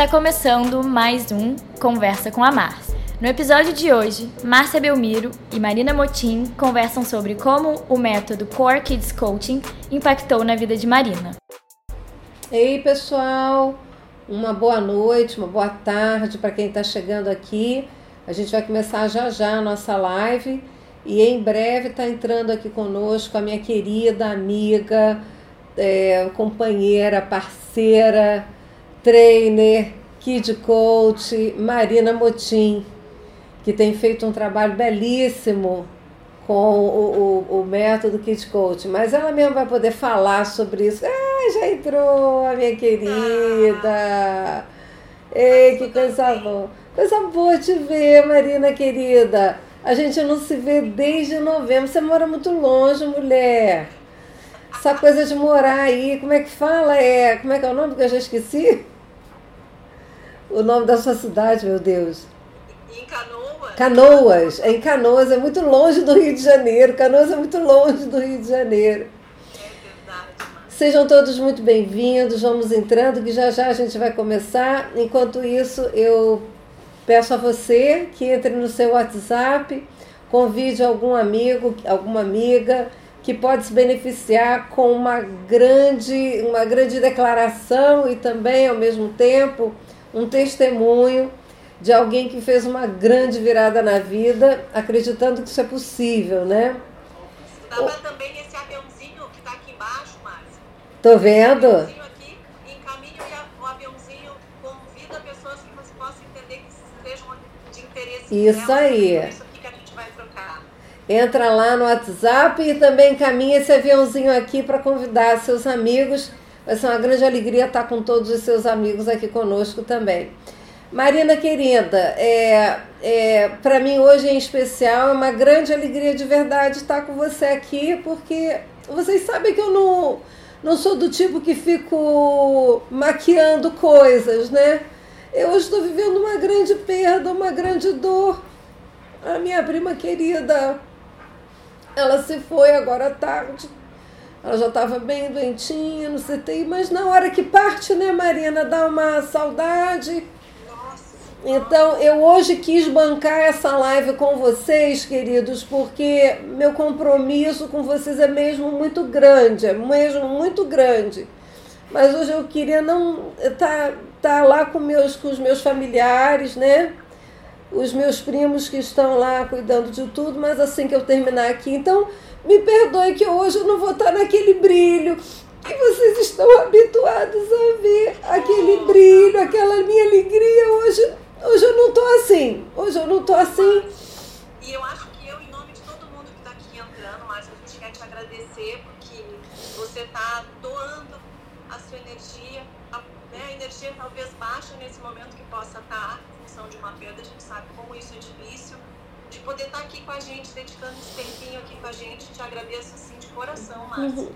Está começando mais um Conversa com a Márcia. No episódio de hoje, Márcia Belmiro e Marina Motim conversam sobre como o método Core Kids Coaching impactou na vida de Marina. Ei, pessoal! Uma boa noite, uma boa tarde para quem está chegando aqui. A gente vai começar já já a nossa live e em breve está entrando aqui conosco a minha querida amiga, é, companheira, parceira, trainer, kid coach, Marina Motim, que tem feito um trabalho belíssimo com o, o, o método Kid Coach, mas ela mesma vai poder falar sobre isso. Ah, já entrou a minha querida! Ei, que coisa boa! Coisa boa te ver, Marina querida! A gente não se vê desde novembro. Você mora muito longe, mulher. Essa coisa de morar aí, como é que fala? É, como é que é o nome que eu já esqueci? O nome da sua cidade, meu Deus. Em Canoas. Canoas. Em Canoas é muito longe do Rio de Janeiro. Canoas é muito longe do Rio de Janeiro. É verdade. Sejam todos muito bem-vindos. Vamos entrando, que já já a gente vai começar. Enquanto isso, eu peço a você que entre no seu WhatsApp, convide algum amigo, alguma amiga que pode se beneficiar com uma grande, uma grande declaração e também, ao mesmo tempo, um testemunho de alguém que fez uma grande virada na vida, acreditando que isso é possível, né? Dava também esse aviãozinho que está aqui embaixo, Márcia. Tô vendo? aqui, encaminha o aviãozinho, convida pessoas que você possa entender que sejam de interesse Isso delas, aí. por Isso aqui que a gente vai trocar. Entra lá no WhatsApp e também encaminha esse aviãozinho aqui para convidar seus amigos. Vai ser uma grande alegria estar com todos os seus amigos aqui conosco também. Marina querida, é, é, para mim hoje em especial é uma grande alegria de verdade estar com você aqui, porque vocês sabem que eu não, não sou do tipo que fico maquiando coisas, né? Eu hoje estou vivendo uma grande perda, uma grande dor. A minha prima querida, ela se foi agora à tarde. Ela já estava bem doentinha no CTI, mas na hora que parte, né, Marina, dá uma saudade. Então, eu hoje quis bancar essa live com vocês, queridos, porque meu compromisso com vocês é mesmo muito grande, é mesmo muito grande. Mas hoje eu queria não estar tá, tá lá com, meus, com os meus familiares, né? Os meus primos que estão lá cuidando de tudo, mas assim que eu terminar aqui. Então, me perdoe que hoje eu não vou estar naquele brilho que vocês estão habituados a ver. Aquele brilho, aquela minha alegria. Hoje, hoje eu não estou assim. Hoje eu não estou assim. E eu acho que eu, em nome de todo mundo que está aqui entrando, Márcia, a gente quer te agradecer porque você está doando a sua energia, a, né, a energia talvez baixa nesse momento que possa estar em função de uma perda, a gente sabe como isso é difícil, de poder estar aqui com a gente, dedicando esse tempinho aqui com a gente, te agradeço assim de coração, Márcia.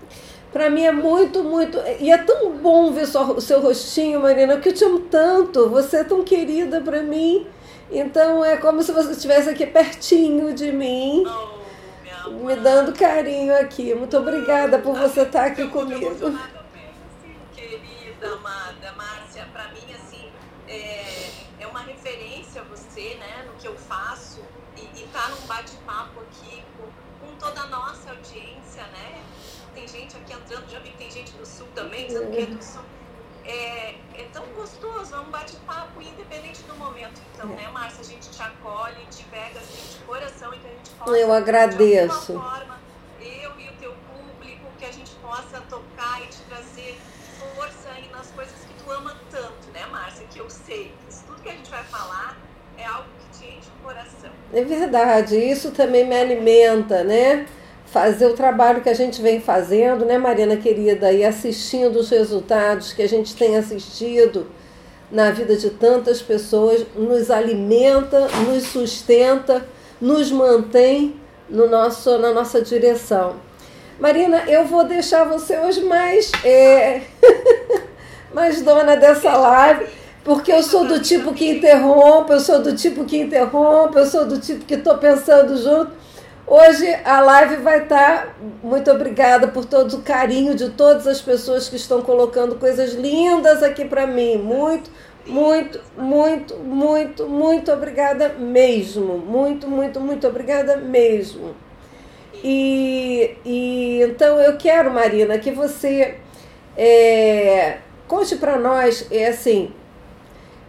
Para mim é muito, muito. E é tão bom ver só o seu rostinho, Marina, porque eu te amo tanto. Você é tão querida para mim. Então é como se você estivesse aqui pertinho de mim, Oh, me dando carinho aqui. Muito obrigada por você estar aqui Eu tô comigo. Querida, amada, Márcia, pra mim, assim, é, é uma referência você, né, no que eu faço e, e tá num bate-papo aqui com, com toda a nossa audiência, né? Tem gente aqui entrando, já vi que tem gente do Sul também, dizendo que é do Sul. É, é tão gostoso, é um bate-papo independente do momento. Então, né, Márcia, a gente te acolhe, te pega assim de coração e que a gente possa, Eu agradeço. de alguma forma, eu e o teu público, que a gente possa tocar e te trazer força aí nas coisas que tu ama tanto, né, Márcia? Que eu sei que isso tudo que a gente vai falar é algo que te enche o coração. É verdade, isso também me alimenta, né? Fazer o trabalho que a gente vem fazendo, né, Mariana querida, e assistindo os resultados que a gente tem assistido na vida de tantas pessoas, nos alimenta, nos sustenta, nos mantém no nosso, na nossa direção. Marina, eu vou deixar você hoje mais, é, mais dona dessa live, porque eu sou do tipo que interrompe, eu sou do tipo que interrompe, eu sou do tipo que estou pensando junto. Hoje a live vai estar. Muito obrigada por todo o carinho de todas as pessoas que estão colocando coisas lindas aqui para mim. Muito, muito, muito, muito, muito obrigada mesmo. Muito, muito, muito obrigada mesmo. E, e então eu quero, Marina, que você é, conte para nós, é assim,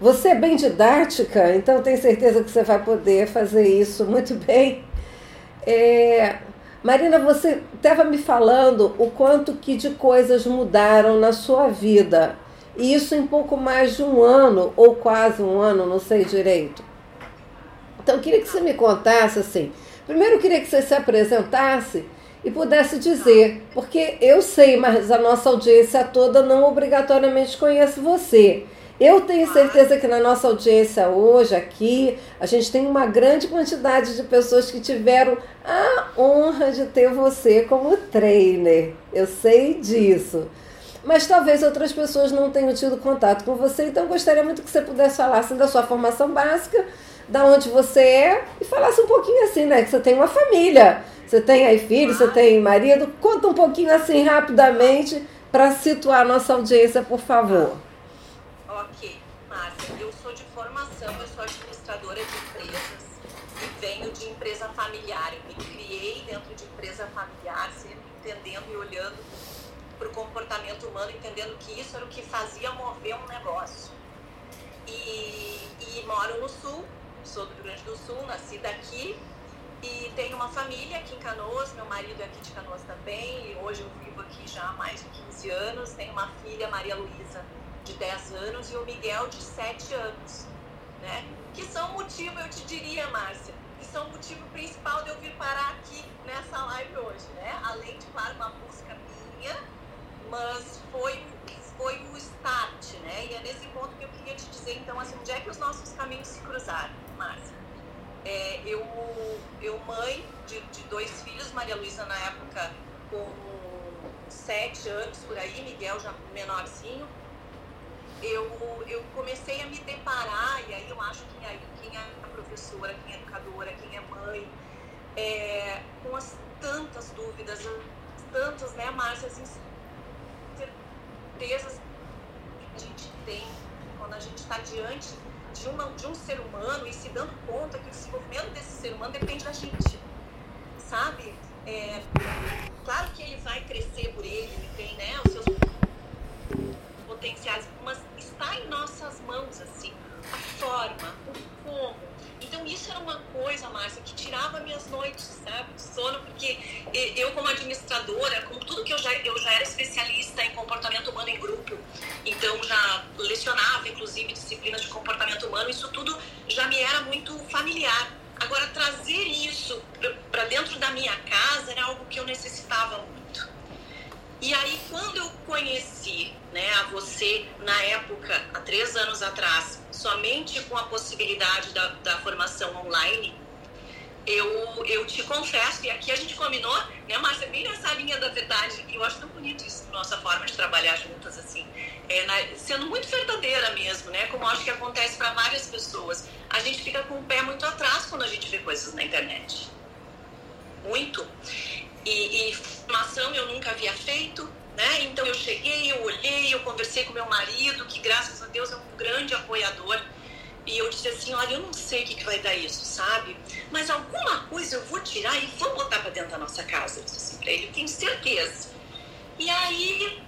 você é bem didática, então tenho certeza que você vai poder fazer isso muito bem. É, Marina, você estava me falando o quanto que de coisas mudaram na sua vida. E isso em pouco mais de um ano, ou quase um ano, não sei direito. Então, eu queria que você me contasse assim. Primeiro, eu queria que você se apresentasse e pudesse dizer, porque eu sei, mas a nossa audiência toda não obrigatoriamente conhece você. Eu tenho certeza que na nossa audiência hoje aqui, a gente tem uma grande quantidade de pessoas que tiveram a honra de ter você como trainer. Eu sei disso. Mas talvez outras pessoas não tenham tido contato com você, então gostaria muito que você pudesse falar assim, da sua formação básica, da onde você é, e falasse um pouquinho assim, né? Que você tem uma família, você tem aí filho, você tem marido. Conta um pouquinho assim rapidamente para situar a nossa audiência, por favor. Eu sou de formação, eu sou administradora de empresas e venho de empresa familiar. Eu me criei dentro de empresa familiar, sempre entendendo e olhando para o comportamento humano, entendendo que isso era o que fazia mover um negócio. E, e moro no Sul, sou do Rio Grande do Sul, nasci daqui e tenho uma família aqui em Canoas, meu marido é aqui de Canoas também, e hoje eu vivo aqui já há mais de 15 anos. Tenho uma filha, Maria Luísa, de 10 anos e o Miguel de 7 anos, né? Que são motivo, eu te diria, Márcia, que são o motivo principal de eu vir parar aqui nessa live hoje, né? Além de, claro, uma busca minha, mas foi, foi o start, né? E é nesse ponto que eu queria te dizer, então, assim, onde é que os nossos caminhos se cruzaram, Márcia? É, eu, eu, mãe de, de dois filhos, Maria Luísa na época com sete anos por aí, Miguel já menorzinho, eu, eu comecei a me deparar, e aí eu acho que aí quem é professora, quem é educadora, quem é mãe, é, com as tantas dúvidas, tantas, né, Márcia, as incertezas que a gente tem quando a gente está diante de, uma, de um ser humano e se dando conta que o desenvolvimento desse ser humano depende da gente, sabe? É, claro que ele vai crescer por ele, ele tem né, os seus potenciais, mas está em nossas mãos, assim, a forma, o como. Então isso era uma coisa, Márcia, que tirava minhas noites, sabe, de sono, porque eu como administradora, com tudo que eu já, eu já era especialista em comportamento humano em grupo, então já lecionava, inclusive, disciplinas de comportamento humano, isso tudo já me era muito familiar. Agora, trazer isso para dentro da minha casa era algo que eu necessitava muito. E aí, quando eu conheci né, a você, na época, há três anos atrás, somente com a possibilidade da, da formação online, eu, eu te confesso, e aqui a gente combinou, né, Márcia, bem nessa linha da verdade, e eu acho tão bonito isso, nossa forma de trabalhar juntas, assim, é, na, sendo muito verdadeira mesmo, né, como acho que acontece para várias pessoas. A gente fica com o pé muito atrás quando a gente vê coisas na internet. Muito. E, e formação eu nunca havia feito, né? Então eu cheguei, eu olhei, eu conversei com meu marido, que graças a Deus é um grande apoiador. E eu disse assim, olha, eu não sei o que, que vai dar isso, sabe? Mas alguma coisa eu vou tirar e vou botar para dentro da nossa casa. Eu disse assim pra ele, tenho certeza. E aí,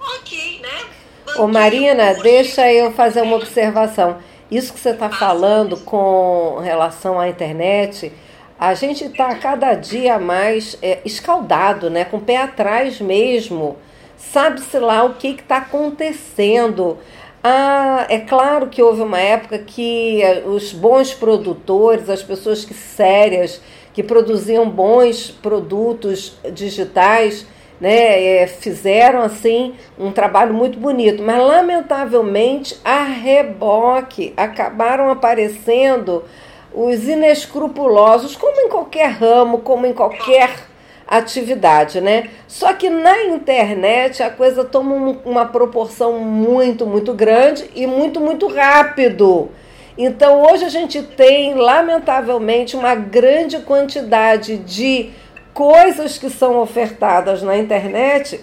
ok, né? Ô Marina, deixa eu fazer uma observação. Isso que você está falando com relação à internet a gente está cada dia mais é, escaldado, né? com o pé atrás mesmo. Sabe-se lá o que está acontecendo. Ah, é claro que houve uma época que é, os bons produtores, as pessoas que sérias, que produziam bons produtos digitais, né, é, fizeram assim um trabalho muito bonito, mas lamentavelmente a reboque acabaram aparecendo os inescrupulosos, como em qualquer ramo, como em qualquer atividade, né? Só que na internet a coisa toma uma proporção muito, muito grande e muito, muito rápido. Então hoje a gente tem, lamentavelmente, uma grande quantidade de coisas que são ofertadas na internet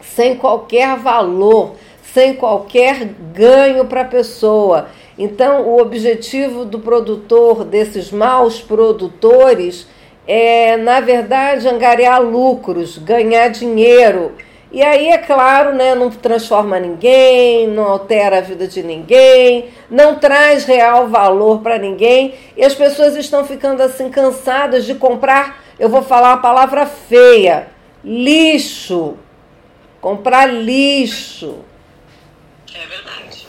sem qualquer valor, sem qualquer ganho para a pessoa. Então, o objetivo do produtor, desses maus produtores, é, na verdade, angariar lucros, ganhar dinheiro. E aí, é claro, né, não transforma ninguém, não altera a vida de ninguém, não traz real valor para ninguém. E as pessoas estão ficando assim cansadas de comprar, eu vou falar a palavra feia, lixo. Comprar lixo. É verdade.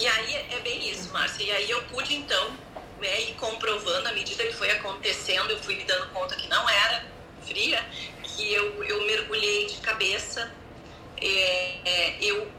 E aí é bem isso, Márcia. E aí eu pude então né, ir comprovando à medida que foi acontecendo, eu fui me dando conta que não era fria, que eu, eu mergulhei de cabeça. É, é, eu,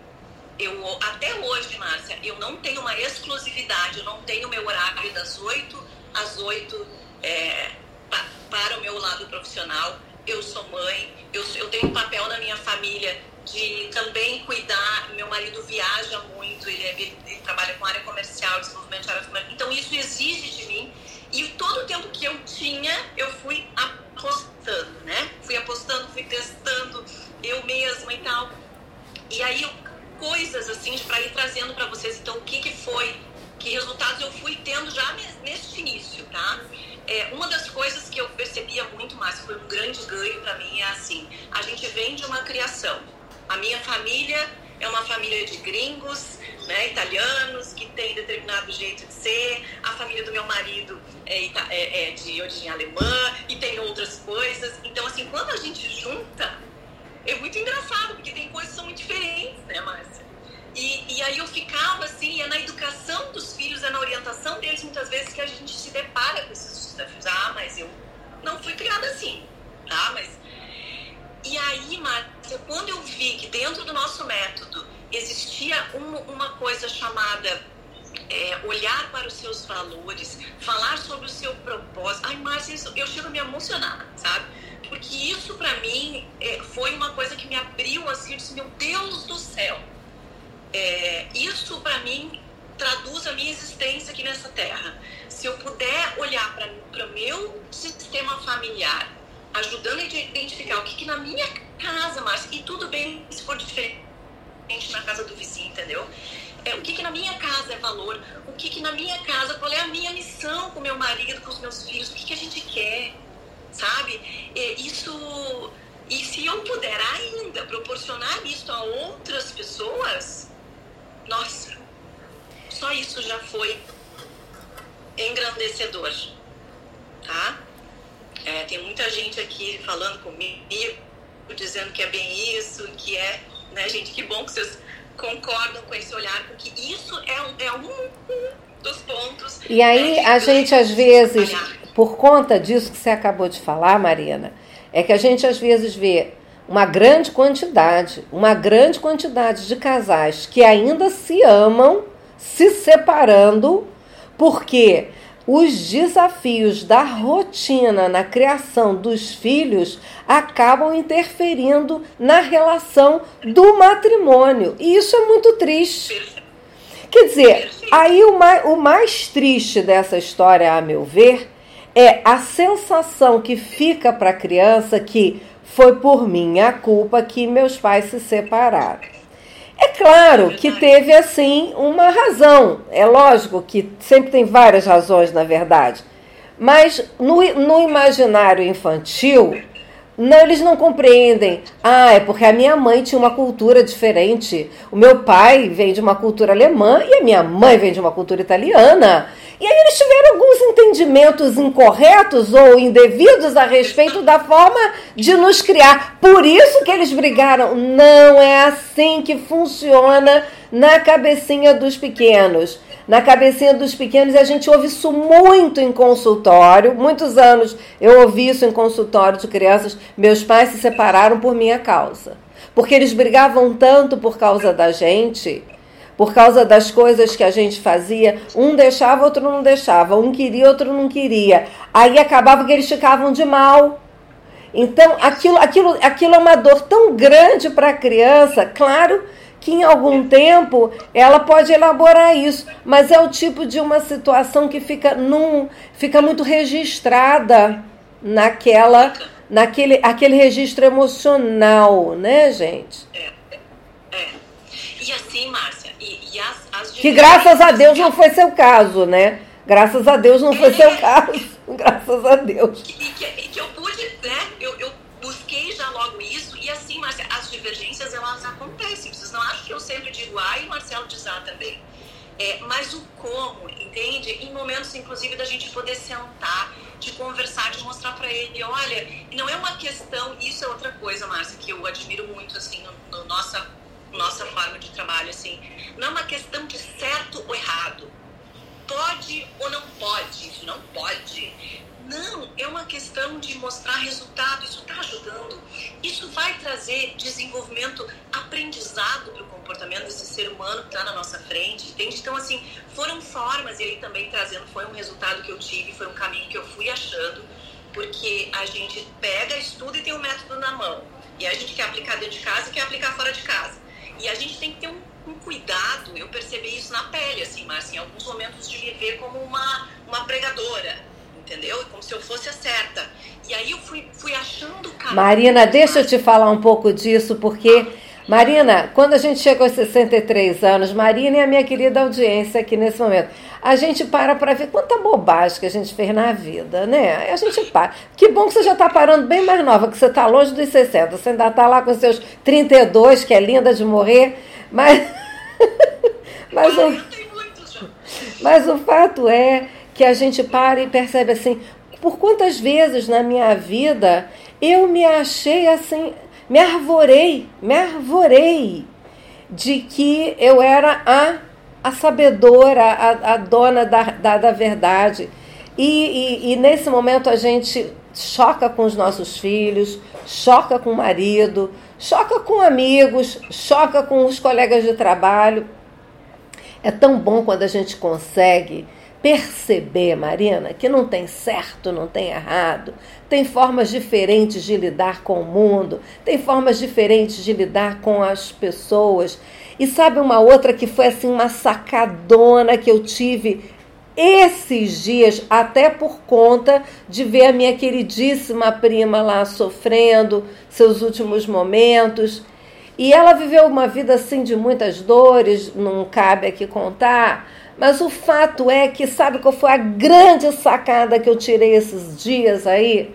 eu, até hoje, Márcia, eu não tenho uma exclusividade, eu não tenho meu horário das 8 às 8 é, pa, para o meu lado profissional. Eu sou mãe, eu, eu tenho um papel na minha família de também cuidar. Meu marido viaja muito, ele, é, ele, trabalha com área comercial, desenvolvimento de área comercial. Então, isso exige de mim. E todo o tempo que eu tinha, eu fui apostando, né? Fui apostando, fui testando eu mesma e tal. E aí, coisas assim para ir trazendo para vocês. Então, o que, que foi? Que resultados eu fui tendo já neste início, tá? É, uma das coisas que eu percebia muito mais, foi um grande ganho para mim, é assim: a gente vem de uma criação a minha família é uma família de gringos, né, italianos, que tem determinado jeito de ser. A família do meu marido é, é, é de origem alemã e tem outras coisas. Então, assim, quando a gente junta, é muito engraçado, porque tem coisas que são muito diferentes, né, Márcia? E, e aí eu ficava assim, é na educação dos filhos, é na orientação deles, muitas vezes, que a gente se depara com esses desafios. Ah, mas eu não fui criada assim, tá? Mas e aí, Márcia, quando eu vi que dentro do nosso método existia um, uma coisa chamada é, olhar para os seus valores, falar sobre o seu propósito. Ai, Márcia, isso, eu chego a me emocionar, sabe? Porque isso para mim é, foi uma coisa que me abriu assim, eu disse, meu Deus do céu. É, isso para mim traduz a minha existência aqui nessa terra. Se eu puder olhar para o meu sistema familiar ajudando a identificar o que, que na minha casa, Márcia, e tudo bem se for diferente na casa do vizinho, entendeu? É, o que, que na minha casa é valor, o que, que na minha casa, qual é a minha missão com meu marido, com os meus filhos, o que, que a gente quer, sabe? É, isso. E se eu puder ainda proporcionar isso a outras pessoas, nossa, só isso já foi engrandecedor, tá? É, tem muita gente aqui falando comigo, dizendo que é bem isso, que é, né, gente, que bom que vocês concordam com esse olhar, porque isso é, um, é um dos pontos. E aí né, a gente às vezes, por conta disso que você acabou de falar, Marina, é que a gente às vezes vê uma grande quantidade, uma grande quantidade de casais que ainda se amam, se separando, porque os desafios da rotina na criação dos filhos acabam interferindo na relação do matrimônio. E isso é muito triste. Quer dizer, aí o mais, o mais triste dessa história, a meu ver, é a sensação que fica para a criança que foi por minha culpa que meus pais se separaram. É claro que teve assim uma razão. É lógico que sempre tem várias razões, na verdade. Mas no, no imaginário infantil, não, eles não compreendem. Ah, é porque a minha mãe tinha uma cultura diferente. O meu pai vem de uma cultura alemã e a minha mãe vem de uma cultura italiana. E aí eles tiveram alguns entendimentos incorretos ou indevidos a respeito da forma de nos criar. Por isso que eles brigaram. Não é assim que funciona na cabecinha dos pequenos. Na cabecinha dos pequenos, a gente ouve isso muito em consultório. Muitos anos eu ouvi isso em consultório de crianças. Meus pais se separaram por minha causa. Porque eles brigavam tanto por causa da gente por causa das coisas que a gente fazia, um deixava, outro não deixava, um queria, outro não queria. Aí acabava que eles ficavam de mal. Então, aquilo, aquilo, aquilo é uma dor tão grande para a criança, claro que em algum tempo ela pode elaborar isso, mas é o tipo de uma situação que fica num, fica muito registrada naquela naquele aquele registro emocional, né, gente? É E assim, Márcia, as, as Que graças a Deus não foi seu caso, né? Graças a Deus não foi é, seu caso. Graças a Deus. E que, que eu pude, né? Eu, eu busquei já logo isso, e assim, Márcia, as divergências elas acontecem. Vocês não acham que eu sempre digo A e o Marcelo diz A também. É, mas o como, entende? Em momentos, inclusive, da gente poder sentar, de conversar, de mostrar para ele, olha, não é uma questão, isso é outra coisa, Márcia, que eu admiro muito, assim, no, no nossa, nossa forma de trabalho, assim, não é uma questão de certo ou errado, pode ou não pode, isso não pode, não, é uma questão de mostrar resultado, isso está ajudando. Isso vai trazer desenvolvimento, aprendizado para o comportamento desse ser humano que está na nossa frente, entende? Então, assim, foram formas, e aí também trazendo, foi um resultado que eu tive, foi um caminho que eu fui achando, porque a gente pega, estuda e tem um método na mão. E a gente quer aplicar dentro de casa e quer aplicar fora de casa. E a gente tem que ter um, um cuidado, eu percebi isso na pele, assim, mas em alguns momentos de me ver como uma, uma pregadora entendeu? Como se eu fosse a certa. E aí eu fui, fui achando caminho. Marina, deixa eu te falar um pouco disso, porque. Marina, quando a gente chega aos 63 anos, Marina e a minha querida audiência aqui nesse momento, a gente para para ver quanta bobagem que a gente fez na vida, né? A gente para. Que bom que você já está parando bem mais nova, que você está longe dos 60. Você ainda está lá com seus 32, que é linda de morrer, mas. mas, o... mas o fato é que a gente para e percebe assim, por quantas vezes na minha vida eu me achei assim, me arvorei, me arvorei de que eu era a, a sabedora, a, a dona da, da, da verdade. E, e, e, nesse momento a gente choca com os nossos filhos, choca com o marido, choca com amigos, choca com os colegas de trabalho. É tão bom quando a gente consegue perceber, Marina, que não tem certo, não tem errado, tem formas diferentes de lidar com o mundo, tem formas diferentes de lidar com as pessoas. E sabe uma outra que foi assim uma sacadona que eu tive esses dias, até por conta de ver a minha queridíssima prima lá sofrendo seus últimos momentos. E ela viveu uma vida assim de muitas dores, não cabe aqui contar, mas o fato é que, sabe qual foi a grande sacada que eu tirei esses dias aí?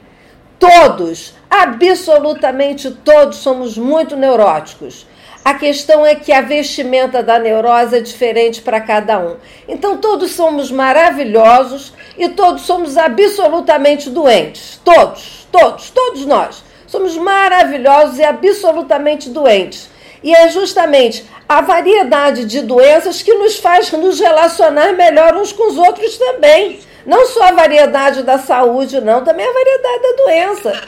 Todos, absolutamente todos, somos muito neuróticos. A questão é que a vestimenta da neurose é diferente para cada um. Então, todos somos maravilhosos e todos somos absolutamente doentes. Todos, todos, todos nós. Somos maravilhosos e absolutamente doentes. E é justamente a variedade de doenças que nos faz nos relacionar melhor uns com os outros também. Não só a variedade da saúde, não, também a variedade da doença.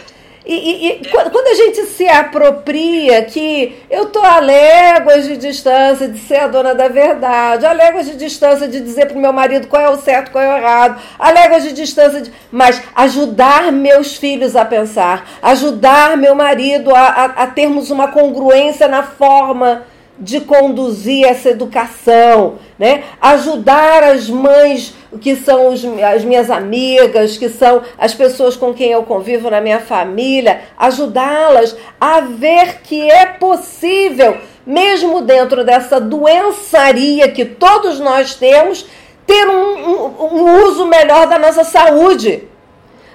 E, e, e, quando a gente se apropria que eu estou a léguas de distância de ser a dona da verdade, a léguas de distância de dizer para o meu marido qual é o certo, qual é o errado, a léguas de distância de. Mas ajudar meus filhos a pensar, ajudar meu marido a, a, a termos uma congruência na forma de conduzir essa educação, né? ajudar as mães que são os, as minhas amigas, que são as pessoas com quem eu convivo na minha família, ajudá-las a ver que é possível, mesmo dentro dessa doençaria que todos nós temos, ter um, um, um uso melhor da nossa saúde,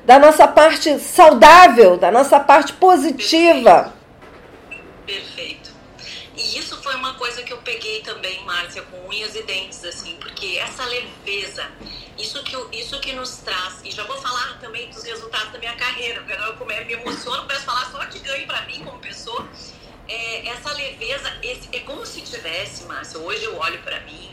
da nossa parte saudável, da nossa parte positiva. Perfeito. E isso foi uma coisa que eu peguei também, Márcia, com unhas e dentes, assim, porque essa leveza, isso que, isso que nos traz, e já vou falar também dos resultados da minha carreira, porque eu me emociono, peço falar só de ganho para mim como pessoa. É, essa leveza, esse, é como se tivesse, Márcia, hoje eu olho para mim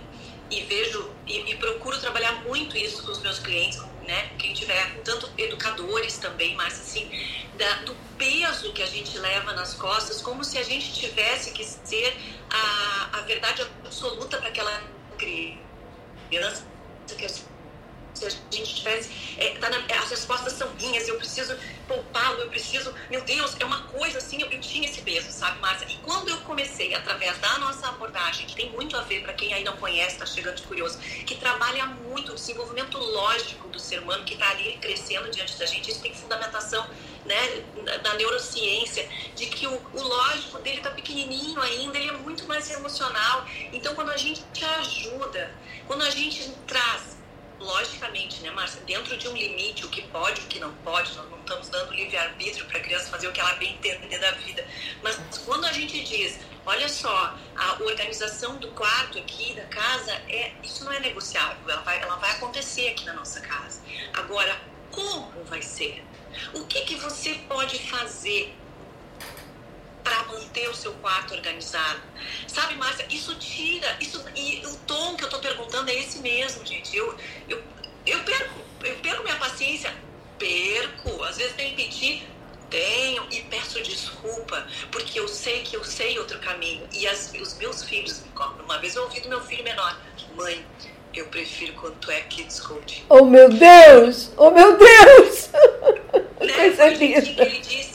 e vejo e, e procuro trabalhar muito isso com os meus clientes, né? Quem tiver, tanto educadores também, mas assim, da, do peso que a gente leva nas costas, como se a gente tivesse que ser a, a verdade absoluta para aquela criança que se a gente tivesse. É, tá na, as respostas são minhas, eu preciso poupá-lo, eu preciso. Meu Deus, é uma coisa assim, eu, eu, tinha esse peso, sabe, Márcia? E quando eu comecei, através da nossa abordagem, que tem muito a ver para quem aí não conhece, está chegando de curioso, que trabalha muito o desenvolvimento lógico do ser humano que está ali crescendo diante da gente, isso tem fundamentação né, da neurociência, de que o, o lógico dele está pequenininho ainda, ele é muito mais emocional. Então, quando a gente te ajuda, quando a gente traz logicamente, né, Márcia, dentro de um limite, o que pode, o que não pode, nós não estamos dando livre-arbítrio para a criança fazer o que ela bem entender da vida. Mas quando a gente diz, olha só, a organização do quarto aqui, da casa, é, isso não é negociável, ela vai, ela vai acontecer aqui na nossa casa. Agora, como vai ser? O que, que você pode fazer para manter o seu quarto organizado. Sabe, Márcia, isso tira, isso e o tom que eu estou perguntando é esse mesmo, gente. Eu, eu, eu perco, eu perco minha paciência, perco. Às vezes tem que pedir, tenho e peço desculpa, porque eu sei que eu sei outro caminho. E as, os meus filhos me cobram. Uma vez eu ouvi do meu filho menor, mãe, eu prefiro quando tu é kids coach. Oh meu Deus! Oh meu Deus! Né? Coisa linda. Ele disse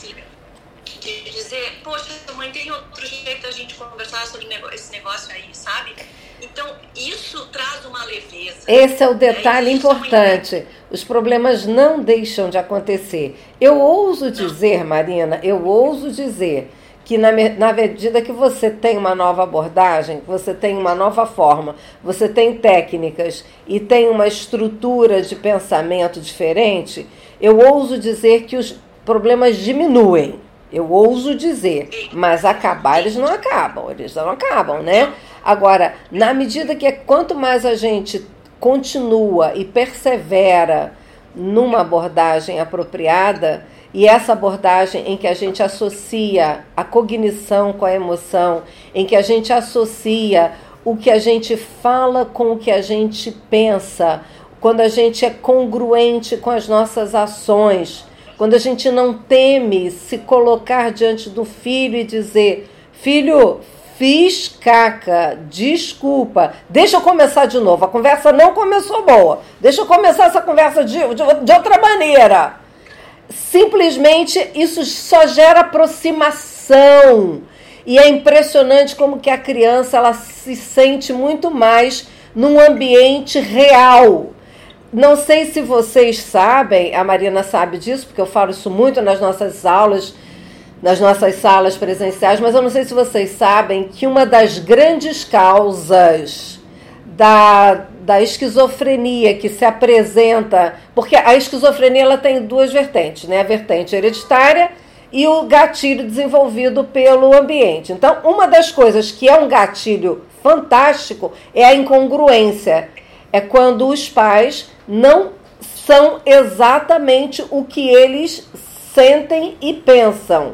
dizer, poxa, mãe, tem outro jeito da gente conversar sobre esse negócio aí, sabe? Então, isso traz uma leveza. Esse é o detalhe é, importante. Os problemas não deixam de acontecer. Eu ouso dizer, não. Marina, eu ouso dizer que na, na medida que você tem uma nova abordagem, você tem uma nova forma, você tem técnicas e tem uma estrutura de pensamento diferente, eu ouso dizer que os problemas diminuem. Eu ouso dizer, mas acabar eles não acabam, eles não acabam, né? Agora, na medida que quanto mais a gente continua e persevera numa abordagem apropriada, e essa abordagem em que a gente associa a cognição com a emoção, em que a gente associa o que a gente fala com o que a gente pensa, quando a gente é congruente com as nossas ações, quando a gente não teme se colocar diante do filho e dizer: Filho, fiz caca, desculpa, deixa eu começar de novo. A conversa não começou boa, deixa eu começar essa conversa de, de, de outra maneira. Simplesmente isso só gera aproximação. E é impressionante como que a criança ela se sente muito mais num ambiente real não sei se vocês sabem, a Marina sabe disso, porque eu falo isso muito nas nossas aulas, nas nossas salas presenciais, mas eu não sei se vocês sabem que uma das grandes causas da, da esquizofrenia que se apresenta, porque a esquizofrenia ela tem duas vertentes, né? A vertente hereditária e o gatilho desenvolvido pelo ambiente. Então, uma das coisas que é um gatilho fantástico é a incongruência. É quando os pais não são exatamente o que eles sentem e pensam.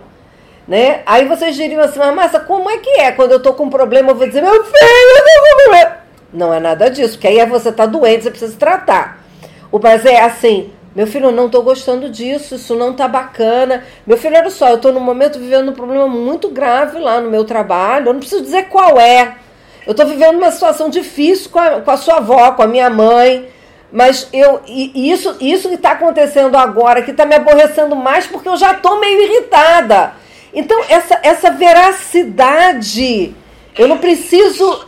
Né? Aí vocês diriam assim, mas Massa, como é que é? Quando eu tô com um problema, eu vou dizer, meu filho, eu tô com problema. Não é nada disso, porque aí é você tá doente, você precisa se tratar. O mas é assim, meu filho, eu não tô gostando disso, isso não tá bacana. Meu filho, olha só, eu tô no momento vivendo um problema muito grave lá no meu trabalho, eu não preciso dizer qual é. Eu tô vivendo uma situação difícil com a, com a sua avó, com a minha mãe. Mas eu e isso isso que está acontecendo agora, que está me aborrecendo mais porque eu já estou meio irritada. Então, essa, essa veracidade, eu não preciso.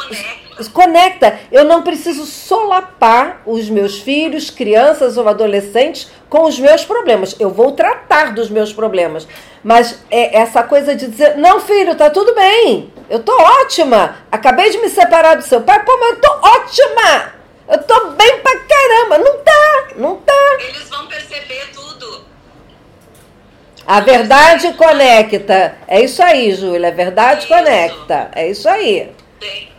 Conecta. Eu não preciso solapar os meus filhos, crianças ou adolescentes com os meus problemas. Eu vou tratar dos meus problemas. Mas é essa coisa de dizer: não, filho, tá tudo bem. Eu tô ótima. Acabei de me separar do seu pai, pô, mas eu tô ótima. Eu tô bem pra caramba. Não tá, não tá. Eles vão perceber tudo. A verdade conecta. É isso aí, Júlia. A verdade isso. conecta. É isso aí. Tem,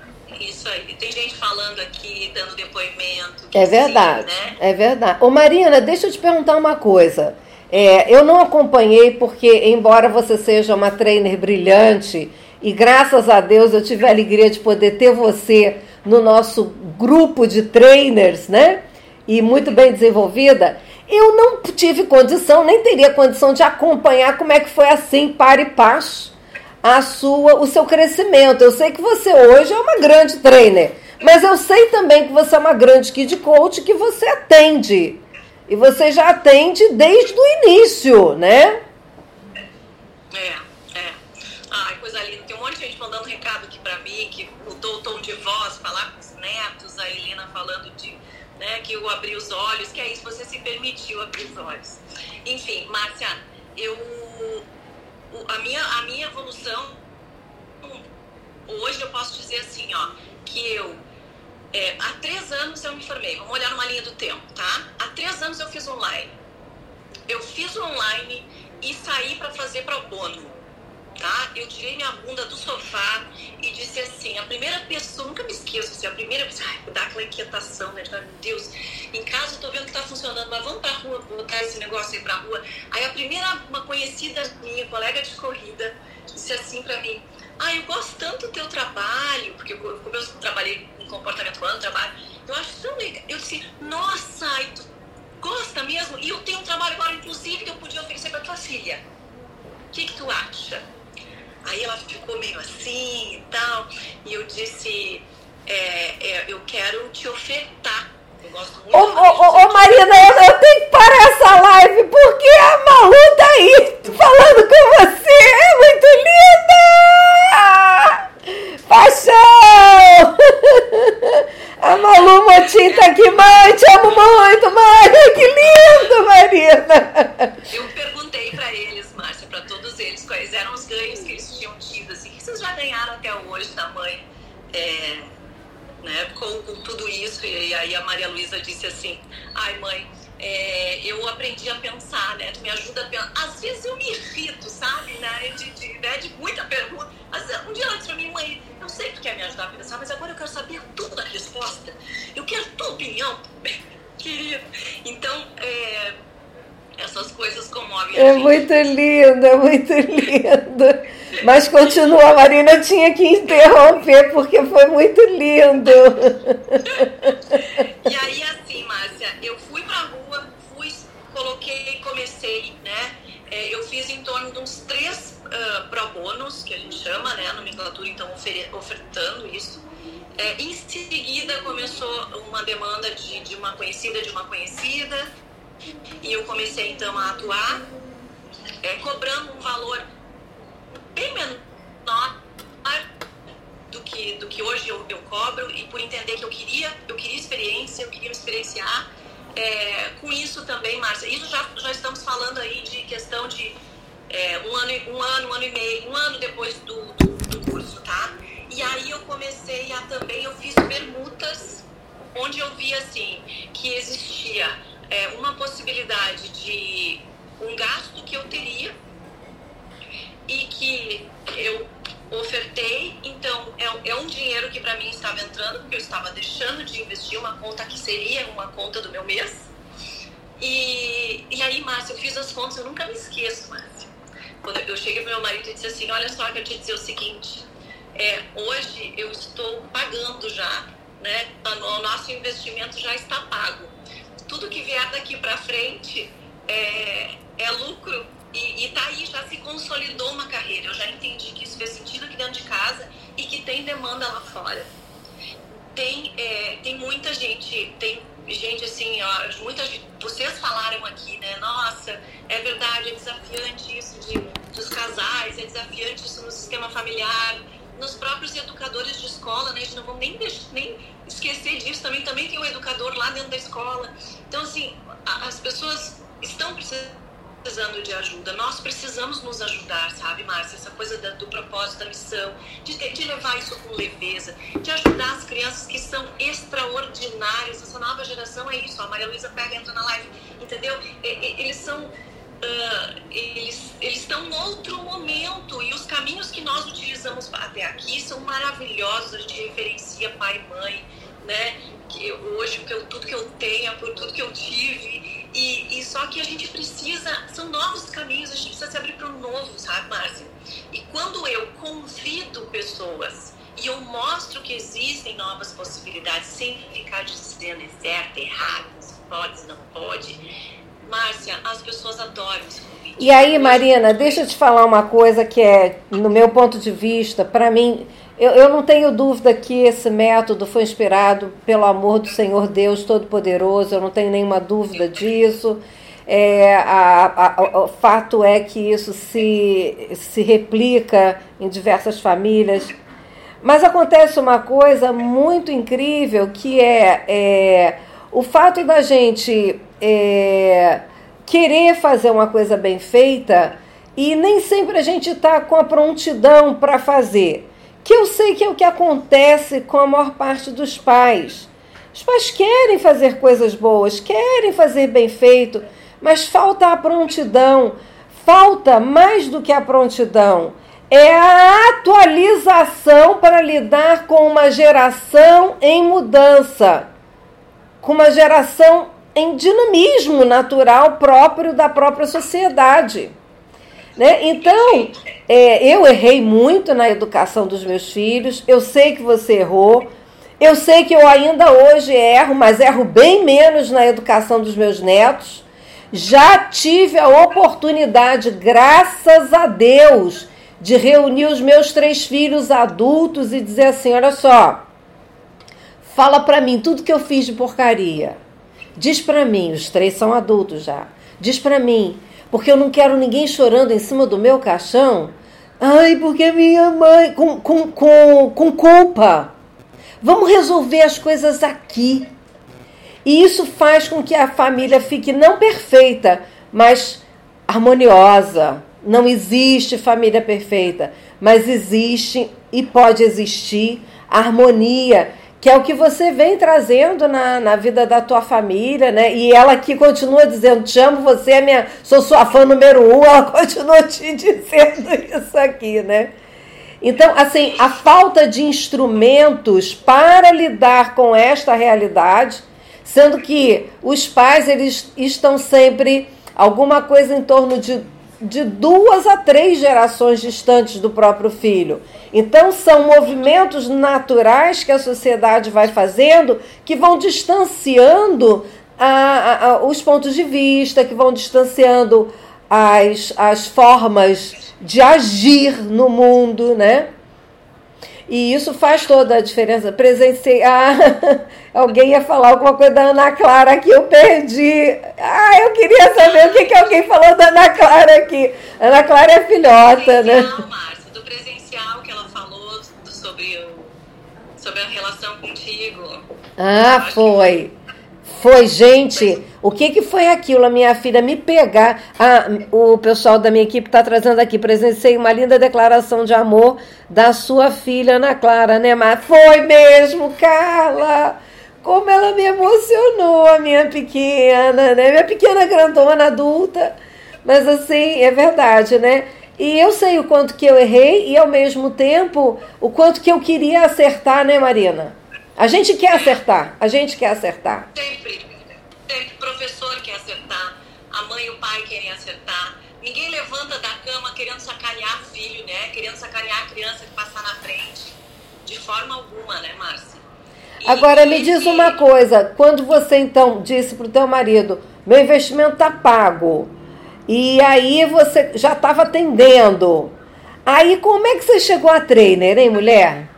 isso aí. Tem gente falando aqui, dando depoimento. É verdade. Sim, né? É verdade. Ô, Marina, deixa eu te perguntar uma coisa. É, eu não acompanhei porque, embora você seja uma trainer brilhante, e graças a Deus eu tive a alegria de poder ter você no nosso grupo de trainers, né? E muito bem desenvolvida. Eu não tive condição, nem teria condição de acompanhar como é que foi assim, para e passo, a sua, o seu crescimento. Eu sei que você hoje é uma grande trainer, mas eu sei também que você é uma grande kid coach que você atende. E você já atende desde o início, né? É, é. Ai, coisa linda. Tem um monte de gente mandando recado aqui para mim que mudou o tom de voz, falar com os netos, a Helena falando de né, que eu abri os olhos, que é isso, você se permitiu abrir os olhos. Enfim, Márcia, eu a minha, a minha evolução hoje eu posso dizer assim, ó, que eu é, há três anos eu me formei. Vamos olhar numa linha do tempo, tá? Há três anos eu fiz online. Eu fiz online e saí para fazer pro bono tá? Eu tirei minha bunda do sofá e disse assim, a primeira pessoa, nunca me esqueço, assim, a primeira pessoa, ai, dá aquela inquietação, né? Meu Deus, em casa eu tô vendo que tá funcionando, mas vamos pra rua, botar esse negócio aí pra rua. Aí a primeira, uma conhecida minha, colega de corrida, disse assim pra mim, ah, eu gosto tanto do teu trabalho, porque eu, como eu trabalhei em comportamento humano, trabalho, eu acho tão legal. Eu disse, nossa, e tu gosta mesmo? E eu tenho um trabalho agora, inclusive, que eu podia oferecer pra tua filha. O que que tu acha? Aí ela ficou meio assim e tal. E eu disse, é, é, eu quero te ofertar. Eu gosto muito. Ô, ô, ô, Marina, eu, eu, tenho que parar essa live porque a Malu tá aí falando com você. É muito linda! Paixão! A Malu Motim tá aqui, mãe, te amo muito, mãe. Que lindo, Marina! Com, tudo isso? E aí a Maria Luísa disse assim, ai mãe, é, eu aprendi a pensar, né? Tu me ajuda a pensar. Às vezes eu me irrito, sabe? Né? De, de, né? de muita pergunta. Mas um dia ela disse pra mim, mãe, eu sei que tu quer me ajudar a pensar, mas agora eu quero saber tudo da resposta. Eu quero tua opinião, querido. Então, é, essas coisas comovem É muito lindo, é muito lindo. Mas continua, a Marina tinha que interromper porque foi muito lindo. e aí, assim, Márcia, eu fui pra rua, fui, coloquei, comecei, né? É, eu fiz em torno de uns três uh, pro bônus, que a gente chama, né? A nomenclatura, então, ofertando isso. É, em seguida, começou uma demanda de, de uma conhecida de uma conhecida e eu comecei então a atuar, é, cobrando um valor bem menor do que, do que hoje eu, eu cobro e por entender que eu queria, eu queria experiência, eu queria me experienciar. É, com isso também, Márcia, isso já, já estamos falando aí de questão de é, um, ano, um ano, um ano e meio, um ano depois do, do, do curso, tá? E aí eu comecei a também, eu fiz permutas onde eu vi assim que existia possibilidade de um gasto que eu teria e que eu ofertei, então é, é um dinheiro que para mim estava entrando, porque eu estava deixando de investir uma conta que seria uma conta do meu mês. E, e aí, Márcia, eu fiz as contas, eu nunca me esqueço, Márcia. Quando eu cheguei para meu marido e disse assim: Olha só, eu quero te dizer o seguinte, é, hoje eu estou pagando já, né? O nosso investimento já está pago tudo que vier daqui para frente é, é lucro e, e tá aí, já se consolidou uma carreira. Eu já entendi que isso fez sentido aqui dentro de casa e que tem demanda lá fora. Tem, é, tem muita gente, tem gente assim, ó, muitas, vocês falaram aqui, né? Nossa, é verdade, é desafiante isso de, dos casais, é desafiante isso no sistema familiar, nos próprios educadores de escola, né? A gente não vamos nem, nem esquecer disso também. Também tem um educador lá dentro da escola. Então, assim, as pessoas estão precisando de ajuda. Nós precisamos nos ajudar, sabe, Márcia? Essa coisa da, do propósito, da missão, de, de levar isso com leveza, de ajudar as crianças que são extraordinárias. Essa nova geração é isso. A Maria Luísa pega, entra na live, entendeu? Eles são Uh, eles, estão em outro momento e os caminhos que nós utilizamos até aqui são maravilhosos. A gente referencia pai e mãe, né? Que hoje que eu, tudo que eu tenho por tudo que eu tive. E, e só que a gente precisa, são novos caminhos, a gente precisa se abrir para o novo, sabe, Márcia? E quando eu convido pessoas e eu mostro que existem novas possibilidades, sem ficar dizendo é certo, errado, pode, não pode Márcia, as pessoas adoram esse convite. E aí, Marina, deixa eu te falar uma coisa que é, no meu ponto de vista, para mim, eu, eu não tenho dúvida que esse método foi inspirado pelo amor do Senhor Deus Todo-Poderoso, eu não tenho nenhuma dúvida disso. É, a, a, o fato é que isso se, se replica em diversas famílias. Mas acontece uma coisa muito incrível que é, é o fato da gente é, querer fazer uma coisa bem feita e nem sempre a gente está com a prontidão para fazer. Que eu sei que é o que acontece com a maior parte dos pais. Os pais querem fazer coisas boas, querem fazer bem feito, mas falta a prontidão. Falta mais do que a prontidão. É a atualização para lidar com uma geração em mudança, com uma geração em dinamismo natural próprio da própria sociedade. Né? Então, é, eu errei muito na educação dos meus filhos, eu sei que você errou, eu sei que eu ainda hoje erro, mas erro bem menos na educação dos meus netos. Já tive a oportunidade, graças a Deus, de reunir os meus três filhos adultos e dizer assim: olha só, fala para mim tudo que eu fiz de porcaria. Diz para mim, os três são adultos já. Diz para mim, porque eu não quero ninguém chorando em cima do meu caixão. Ai, porque minha mãe. Com, com, com, com culpa. Vamos resolver as coisas aqui. E isso faz com que a família fique não perfeita, mas harmoniosa. Não existe família perfeita, mas existe e pode existir harmonia que é o que você vem trazendo na, na vida da tua família, né? E ela que continua dizendo, te amo, você é minha, sou sua fã número um, ela continua te dizendo isso aqui, né? Então, assim, a falta de instrumentos para lidar com esta realidade, sendo que os pais, eles estão sempre alguma coisa em torno de de duas a três gerações distantes do próprio filho. Então, são movimentos naturais que a sociedade vai fazendo que vão distanciando a, a, a, os pontos de vista, que vão distanciando as, as formas de agir no mundo, né? E isso faz toda a diferença. Presenciei. Ah, alguém ia falar alguma coisa da Ana Clara que eu perdi. Ah, eu queria saber o que, que alguém falou da Ana Clara aqui. Ana Clara é filhota, né? Márcia, do presencial que ela falou sobre, o, sobre a relação contigo. Ah, foi. Foi, gente. O que, que foi aquilo? A minha filha me pegar. Ah, o pessoal da minha equipe está trazendo aqui. Presenciei uma linda declaração de amor da sua filha, Ana Clara, né? Mas foi mesmo, Carla. Como ela me emocionou, a minha pequena, né? Minha pequena grandona adulta. Mas assim, é verdade, né? E eu sei o quanto que eu errei e ao mesmo tempo o quanto que eu queria acertar, né, Marina? A gente quer acertar, a gente quer acertar. Sempre. Sempre. O professor quer acertar, a mãe e o pai querem acertar. Ninguém levanta da cama querendo sacanear filho, né? Querendo sacanear a criança que passar na frente. De forma alguma, né, Márcia? E Agora me diz uma coisa, quando você então disse para o teu marido, meu investimento tá pago, e aí você já estava atendendo, aí como é que você chegou a trainer, hein, mulher?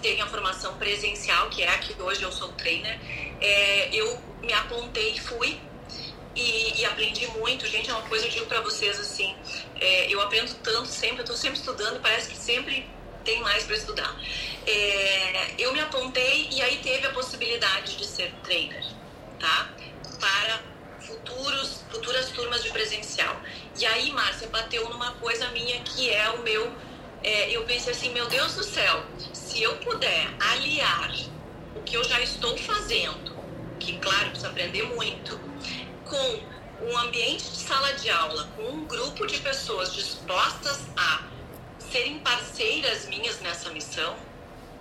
Tem a formação presencial, que é a que hoje eu sou trainer, é, eu me apontei e fui e, aprendi muito. Gente, é uma coisa eu digo para vocês assim, é, eu aprendo tanto sempre, eu tô sempre estudando, parece que sempre tem mais para estudar. É, eu me apontei e aí teve a possibilidade de ser trainer, tá? Para futuros, futuras turmas de presencial. E aí, Márcia, bateu numa coisa minha que é o meu é, eu pensei assim, meu Deus do céu, se eu puder aliar o que eu já estou fazendo, que claro, precisa aprender muito, com um ambiente de sala de aula, com um grupo de pessoas dispostas a serem parceiras minhas nessa missão,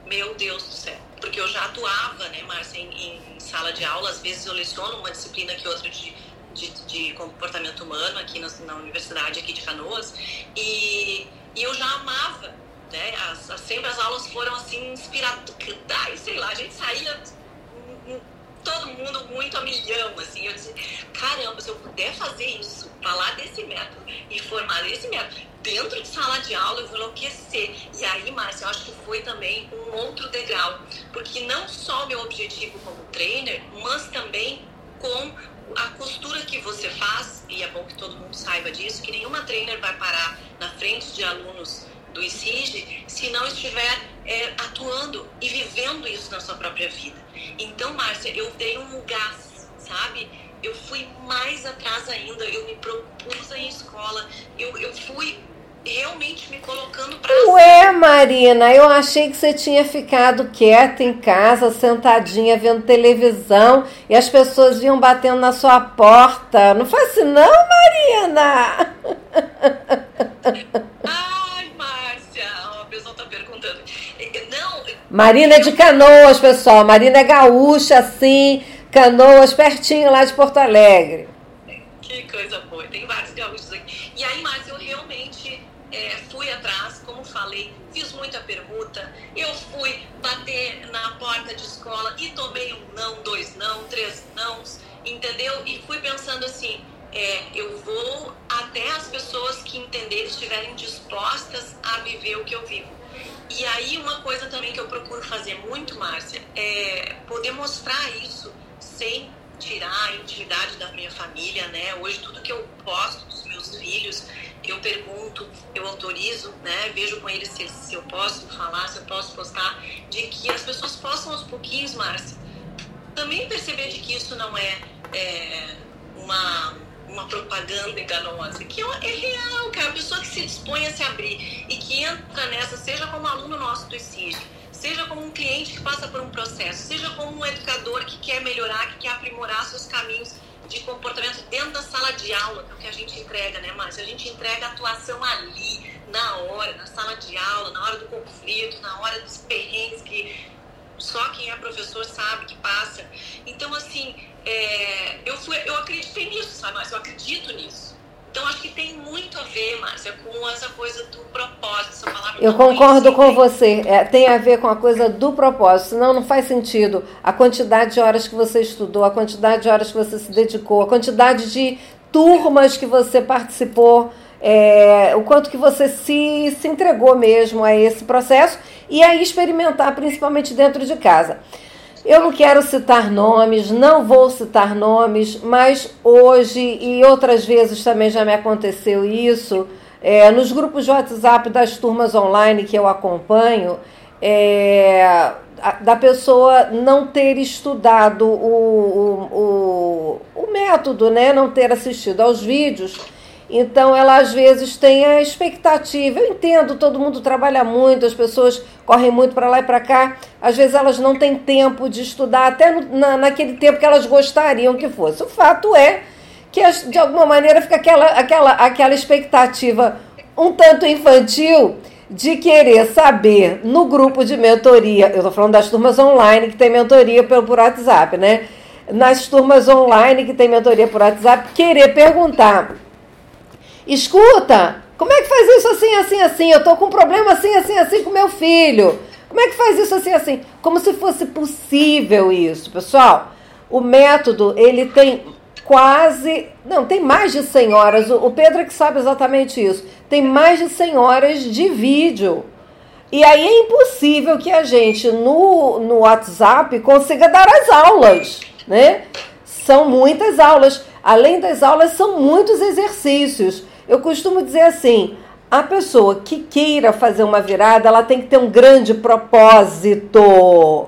meu Deus do céu. Porque eu já atuava, né, Márcia, em, em sala de aula, às vezes eu leciono uma disciplina que outra de, de, de comportamento humano aqui na, na universidade aqui de Canoas, e e eu já amava, né? As, as, sempre as aulas foram assim inspiradoras, sei lá, a gente saía todo mundo muito a milhão, assim. Eu disse, caramba, se eu puder fazer isso, falar desse método e formar esse método dentro de sala de aula, eu vou enlouquecer. E aí, Márcia, eu acho que foi também um outro degrau. Porque não só meu objetivo como trainer, mas também com a costura que você faz, e é bom que todo mundo saiba disso, que nenhuma trainer vai parar na frente de alunos do ICIG se não estiver é, atuando e vivendo isso na sua própria vida. Então, Márcia, eu dei um gás, sabe? Eu fui mais atrás ainda, eu me propus em escola, eu, eu fui realmente me colocando para. Ué, Marina, eu achei que você tinha ficado quieta em casa, sentadinha, vendo televisão e as pessoas vinham batendo na sua porta. Não foi assim, não, Marina? Ai, Márcia, a pessoa tá perguntando. Não. Marina é de Canoas, pessoal. Marina é gaúcha, assim, Canoas, pertinho lá de Porto Alegre. Que coisa boa. Tem vários gaúchos aqui. E aí, Márcia, é, fui atrás, como falei, fiz muita pergunta. Eu fui bater na porta de escola e tomei um não, dois não, três nãos, entendeu? E fui pensando assim, é, eu vou até as pessoas que entenderem, estiverem dispostas a viver o que eu vivo. E aí uma coisa também que eu procuro fazer muito, Márcia, é poder mostrar isso sem tirar a intimidade da minha família, né? Hoje tudo que eu posto dos meus filhos, eu pergunto, eu autorizo, né? Vejo com eles se, se eu posso falar, se eu posso postar, de que as pessoas possam aos pouquinhos, Márcia, também perceber de que isso não é, é uma uma propaganda enganosa, que é, é real, cara. A pessoa que se dispõe a se abrir e que entra nessa, seja como aluno nosso do ICIG, seja como um cliente que passa por um processo, seja como um educador que quer melhorar, que quer aprimorar seus caminhos de comportamento dentro da sala de aula, que é o que a gente entrega, né, Márcia? A gente entrega atuação ali, na hora, na sala de aula, na hora do conflito, na hora dos perrengues que só quem é professor sabe que passa. Então, assim, é, eu, fui, eu acreditei nisso, sabe, Márcia? Eu acredito nisso. Então, acho que tem muito a ver, Márcia, com essa coisa do propósito, essa palavra. Eu concordo com você. É, tem a ver com a coisa do propósito, senão não faz sentido a quantidade de horas que você estudou, a quantidade de horas que você se dedicou, a quantidade de turmas que você participou. É, o quanto que você se, se entregou mesmo a esse processo e aí experimentar, principalmente dentro de casa. Eu não quero citar nomes, não vou citar nomes, mas hoje e outras vezes também já me aconteceu isso. É, nos grupos de WhatsApp das turmas online que eu acompanho, é, da pessoa não ter estudado o, o, o, o método, né? não ter assistido aos vídeos então, ela às vezes tem a expectativa. Eu entendo, todo mundo trabalha muito, as pessoas correm muito para lá e para cá. Às vezes elas não têm tempo de estudar, até no, na, naquele tempo que elas gostariam que fosse. O fato é que, de alguma maneira, fica aquela, aquela, aquela expectativa um tanto infantil de querer saber no grupo de mentoria. Eu estou falando das turmas online que tem mentoria por, por WhatsApp, né? Nas turmas online que tem mentoria por WhatsApp, querer perguntar Escuta, como é que faz isso assim, assim, assim? Eu tô com um problema assim, assim, assim com meu filho. Como é que faz isso assim, assim? Como se fosse possível isso, pessoal. O método, ele tem quase, não, tem mais de 100 horas. O Pedro é que sabe exatamente isso. Tem mais de 100 horas de vídeo. E aí é impossível que a gente no, no WhatsApp consiga dar as aulas, né? São muitas aulas. Além das aulas, são muitos exercícios. Eu costumo dizer assim: a pessoa que queira fazer uma virada, ela tem que ter um grande propósito.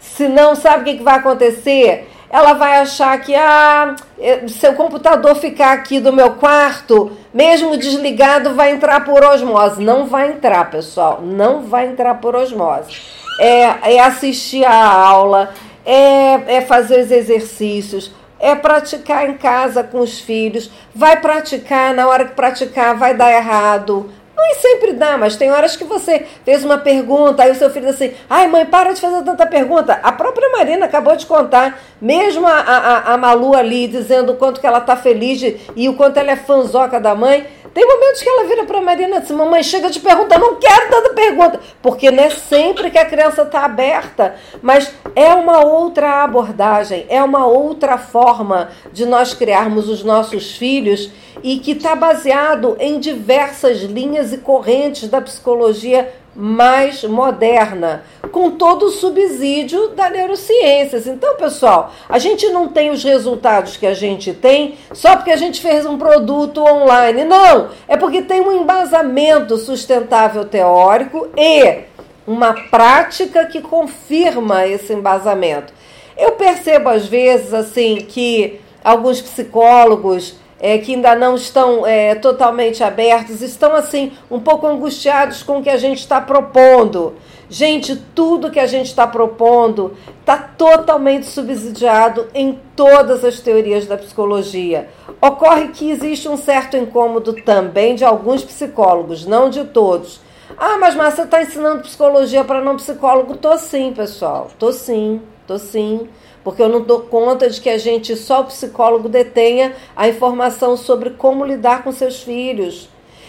Se não sabe o que vai acontecer, ela vai achar que ah, é, seu computador ficar aqui do meu quarto, mesmo desligado, vai entrar por osmose. Não vai entrar, pessoal. Não vai entrar por osmose. É, é assistir a aula, é, é fazer os exercícios, é praticar em casa com os filhos. Vai praticar, na hora que praticar vai dar errado. Não sempre dá, mas tem horas que você fez uma pergunta, aí o seu filho diz assim: ai, mãe, para de fazer tanta pergunta. A própria Marina acabou de contar, mesmo a, a, a Malu ali dizendo o quanto que ela está feliz de, e o quanto ela é fanzoca da mãe. Tem momentos que ela vira para a Marina diz: Mamãe, chega de perguntar, não quero tanta pergunta. Porque não é sempre que a criança está aberta, mas é uma outra abordagem, é uma outra forma de nós criarmos os nossos filhos e que está baseado em diversas linhas e correntes da psicologia mais moderna, com todo o subsídio da neurociências. Então, pessoal, a gente não tem os resultados que a gente tem só porque a gente fez um produto online. Não, é porque tem um embasamento sustentável teórico e uma prática que confirma esse embasamento. Eu percebo às vezes assim que alguns psicólogos é, que ainda não estão é, totalmente abertos, estão assim um pouco angustiados com o que a gente está propondo. Gente, tudo que a gente está propondo está totalmente subsidiado em todas as teorias da psicologia. Ocorre que existe um certo incômodo também de alguns psicólogos, não de todos. Ah, mas Márcia está ensinando psicologia para não psicólogo? Tô sim, pessoal. Tô sim, tô sim porque eu não dou conta de que a gente, só o psicólogo, detenha a informação sobre como lidar com seus filhos.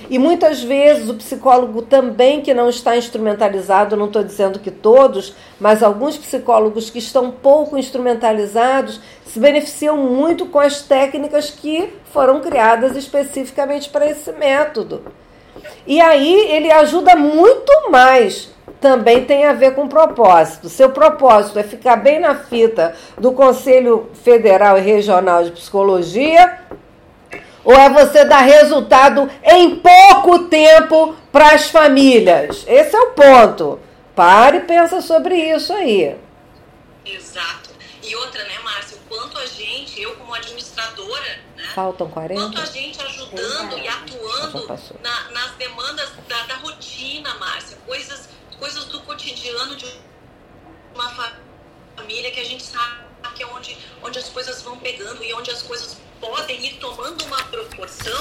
E muitas vezes o psicólogo também que não está instrumentalizado, não estou dizendo que todos, mas alguns psicólogos que estão pouco instrumentalizados se beneficiam muito com as técnicas que foram criadas especificamente para esse método. E aí ele ajuda muito mais também tem a ver com propósito. Seu propósito é ficar bem na fita do Conselho Federal e Regional de Psicologia, ou é você dar resultado em pouco tempo para as famílias? Esse é o ponto. Pare e pensa sobre isso aí. Exato. E outra, né, Márcia, o quanto a gente, eu como administradora, né, Faltam 40? Quanto a gente ajudando e atuando na, nas demandas da, da rotina, Márcia, coisas cotidiano de uma família que a gente sabe que é onde, onde as coisas vão pegando e onde as coisas podem ir tomando uma proporção,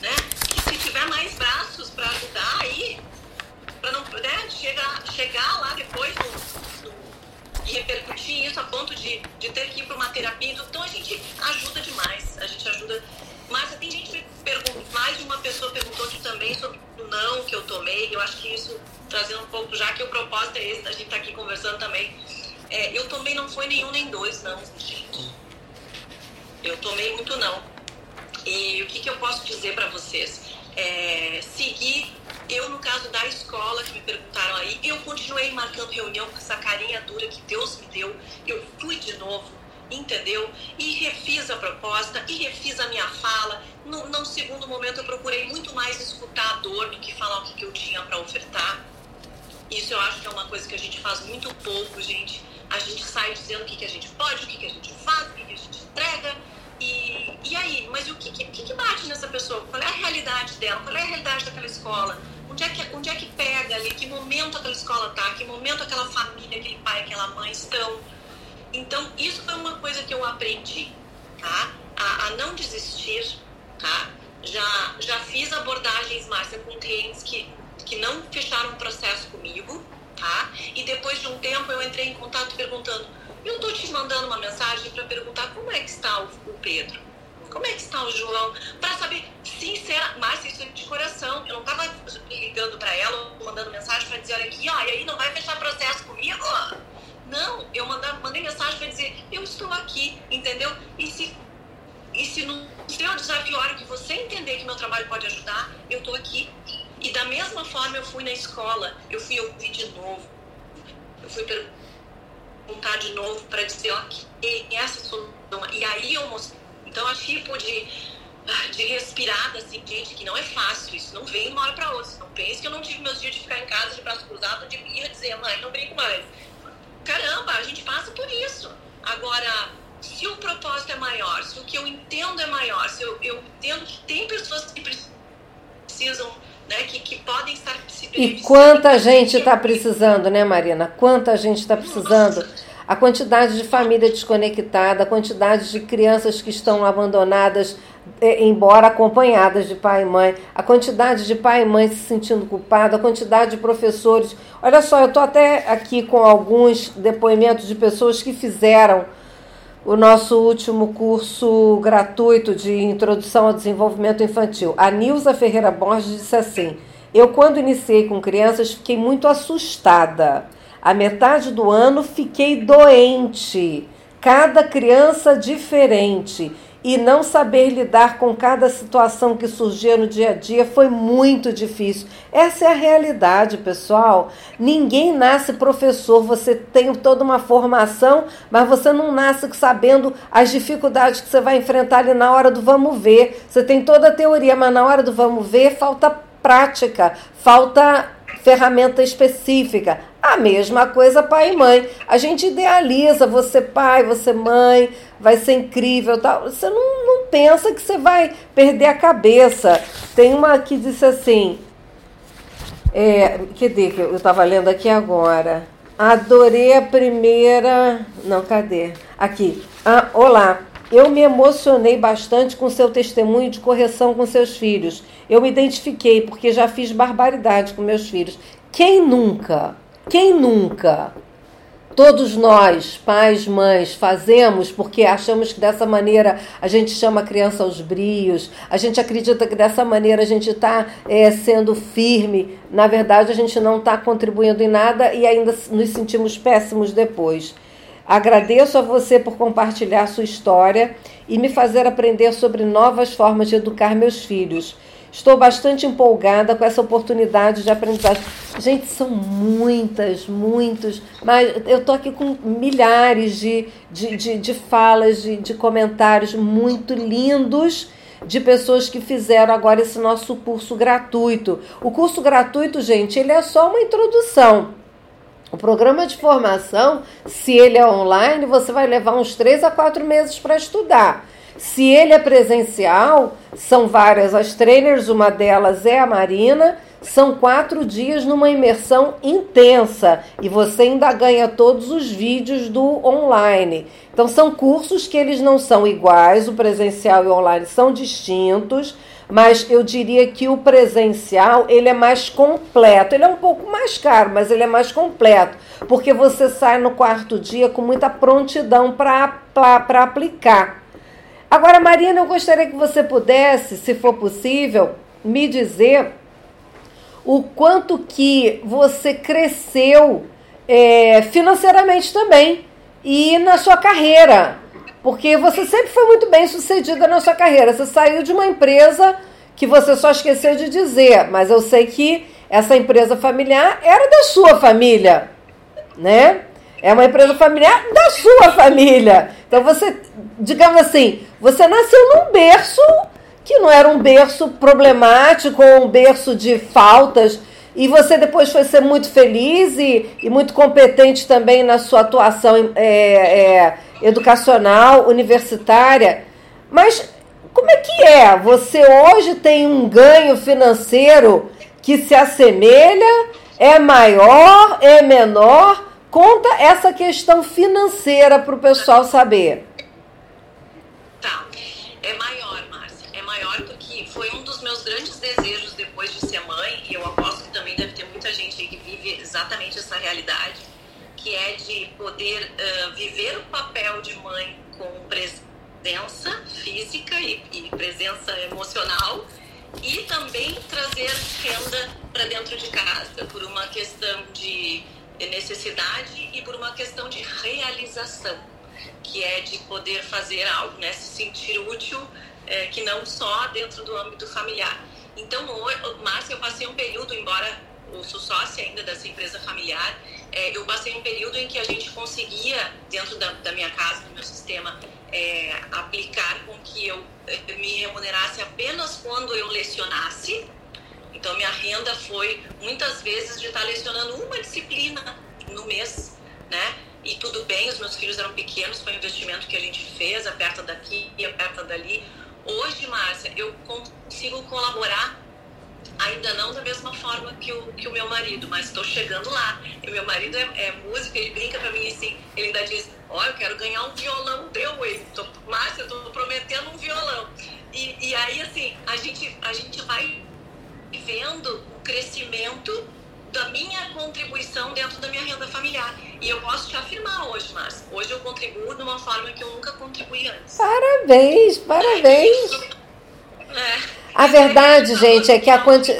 né? Que se tiver mais braços para ajudar aí, para não né, chegar, chegar lá depois no, no, e repercutir isso a ponto de, de ter que ir para uma terapia. Então a gente ajuda demais, a gente ajuda. Mas tem gente que pergunta, mais de uma pessoa perguntou também sobre não que eu tomei. Eu acho que isso trazendo um pouco, já que o propósito é esse, a gente tá aqui conversando também. É, eu tomei não foi nenhum nem dois, não, gente. Eu tomei muito não. E o que, que eu posso dizer para vocês? É, seguir, eu no caso da escola, que me perguntaram aí, eu continuei marcando reunião com essa carinha dura que Deus me deu. Eu fui de novo, entendeu? E refiz a proposta, e refiz a minha fala. No, segundo momento, eu procurei muito mais escutar a dor do que falar o que, que eu tinha para ofertar. Isso eu acho que é uma coisa que a gente faz muito pouco, gente. A gente sai dizendo o que, que a gente pode, o que, que a gente faz, o que, que a gente entrega. E, e aí, mas o que, que, que bate nessa pessoa? Qual é a realidade dela? Qual é a realidade daquela escola? Onde é que, onde é que pega ali? Que momento aquela escola tá? Que momento aquela família, aquele pai, aquela mãe estão? Então, isso foi uma coisa que eu aprendi, tá? A, a não desistir, tá? Já, já fiz abordagens, Márcia, com clientes que que não fecharam o processo comigo, tá? E depois de um tempo eu entrei em contato perguntando, eu tô te mandando uma mensagem para perguntar como é que está o, o Pedro, como é que está o João, para saber, sincera, mas isso é de coração. Eu não tava ligando para ela, mandando mensagem para dizer, olha aqui, ó, e aí não vai fechar processo comigo? Não, eu mandei mensagem para dizer, eu estou aqui, entendeu? E se e se no seu desafio, a hora que você entender que meu trabalho pode ajudar, eu estou aqui. E da mesma forma eu fui na escola, eu fui ouvir de novo. Eu fui perguntar de novo para dizer, ok, essa solução. E aí eu mostrei. Então, a tipo de, de respirada, assim, gente, que não é fácil. Isso não vem de uma hora para outra. Não pense que eu não tive meus dias de ficar em casa de braço cruzado, de ir dizer, mãe, não brinco mais. Caramba, a gente passa por isso. Agora, se o propósito é maior, se o que eu entendo é maior, se eu, eu entendo que tem pessoas que precisam, né, que, que podem estar se E quanta gente está precisando, né, Marina? Quanta gente está precisando. A quantidade de família desconectada, a quantidade de crianças que estão abandonadas, embora acompanhadas de pai e mãe, a quantidade de pai e mãe se sentindo culpado, a quantidade de professores. Olha só, eu estou até aqui com alguns depoimentos de pessoas que fizeram o nosso último curso gratuito de Introdução ao Desenvolvimento Infantil. A Nilza Ferreira Borges disse assim: Eu, quando iniciei com crianças, fiquei muito assustada. A metade do ano fiquei doente. Cada criança diferente. E não saber lidar com cada situação que surgia no dia a dia foi muito difícil. Essa é a realidade, pessoal. Ninguém nasce professor, você tem toda uma formação, mas você não nasce sabendo as dificuldades que você vai enfrentar ali na hora do vamos ver. Você tem toda a teoria, mas na hora do vamos ver falta prática, falta ferramenta específica. A mesma coisa pai e mãe. A gente idealiza você pai, você mãe, vai ser incrível, tal. Você não, não pensa que você vai perder a cabeça. Tem uma que disse assim, é, cadê que eu estava lendo aqui agora? Adorei a primeira. Não, cadê? Aqui. Ah, olá. Eu me emocionei bastante com seu testemunho de correção com seus filhos. Eu me identifiquei porque já fiz barbaridade com meus filhos. Quem nunca? Quem nunca? Todos nós, pais, mães, fazemos porque achamos que dessa maneira a gente chama a criança aos brios, a gente acredita que dessa maneira a gente está é, sendo firme. Na verdade, a gente não está contribuindo em nada e ainda nos sentimos péssimos depois. Agradeço a você por compartilhar sua história e me fazer aprender sobre novas formas de educar meus filhos. Estou bastante empolgada com essa oportunidade de aprendizagem. Gente, são muitas, muitos, mas eu estou aqui com milhares de, de, de, de falas, de, de comentários muito lindos de pessoas que fizeram agora esse nosso curso gratuito. O curso gratuito, gente, ele é só uma introdução. O programa de formação, se ele é online, você vai levar uns três a quatro meses para estudar. Se ele é presencial, são várias as trainers, uma delas é a Marina. São quatro dias numa imersão intensa e você ainda ganha todos os vídeos do online. Então, são cursos que eles não são iguais, o presencial e o online são distintos mas eu diria que o presencial ele é mais completo. Ele é um pouco mais caro, mas ele é mais completo, porque você sai no quarto dia com muita prontidão para aplicar. Agora, Marina, eu gostaria que você pudesse, se for possível, me dizer o quanto que você cresceu é, financeiramente também e na sua carreira. Porque você sempre foi muito bem sucedida na sua carreira. Você saiu de uma empresa que você só esqueceu de dizer, mas eu sei que essa empresa familiar era da sua família, né? É uma empresa familiar da sua família. Então você, digamos assim, você nasceu num berço que não era um berço problemático ou um berço de faltas e você depois foi ser muito feliz e, e muito competente também na sua atuação é, é, educacional, universitária. Mas como é que é? Você hoje tem um ganho financeiro que se assemelha, é maior, é menor? Conta essa questão financeira para o pessoal saber. Tá, é maior, Márcia. É maior porque foi um dos meus grandes desejos depois de ser mãe, e eu aposto que também deve ter muita gente que vive exatamente essa realidade, que é de poder uh, viver o papel de mãe com presença física e, e presença emocional e também trazer renda para dentro de casa por uma questão de necessidade e por uma questão de realização, que é de poder fazer algo, né, se sentir útil, é, que não só dentro do âmbito familiar. Então, Márcia, eu passei um período, embora eu sou sócia ainda dessa empresa familiar, é, eu passei um período em que a gente conseguia, dentro da, da minha casa, do meu sistema, é, aplicar com que eu me remunerasse apenas quando eu lecionasse, então, minha renda foi muitas vezes de estar lecionando uma disciplina no mês, né? E tudo bem, os meus filhos eram pequenos, foi um investimento que a gente fez, aperta daqui e aperta dali. Hoje, Márcia, eu consigo colaborar ainda não da mesma forma que o, que o meu marido, mas estou chegando lá. E meu marido é, é músico, ele brinca para mim assim, ele ainda diz, ó, oh, eu quero ganhar um violão teu, ele. Tô, Márcia, eu tô prometendo um violão. E, e aí, assim, a gente, a gente vai vendo o crescimento da minha contribuição dentro da minha renda familiar. E eu posso te afirmar hoje, Márcia, hoje eu contribuo de uma forma que eu nunca contribuí antes. Parabéns, parabéns. É. A verdade, gente, é que a quanti...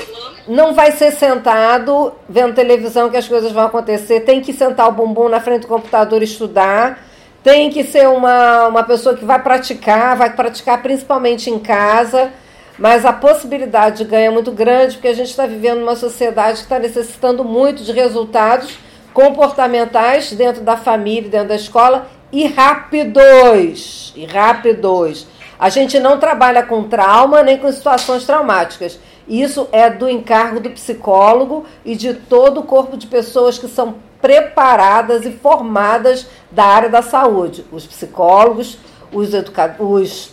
não vai ser sentado vendo televisão que as coisas vão acontecer. Tem que sentar o bumbum na frente do computador e estudar. tem que ser uma, uma pessoa que vai praticar, vai praticar principalmente em casa, mas a possibilidade de ganho é muito grande, porque a gente está vivendo uma sociedade que está necessitando muito de resultados comportamentais dentro da família, dentro da escola, e rápidos. E rápidos. A gente não trabalha com trauma nem com situações traumáticas. Isso é do encargo do psicólogo e de todo o corpo de pessoas que são preparadas e formadas da área da saúde. Os psicólogos, os, os,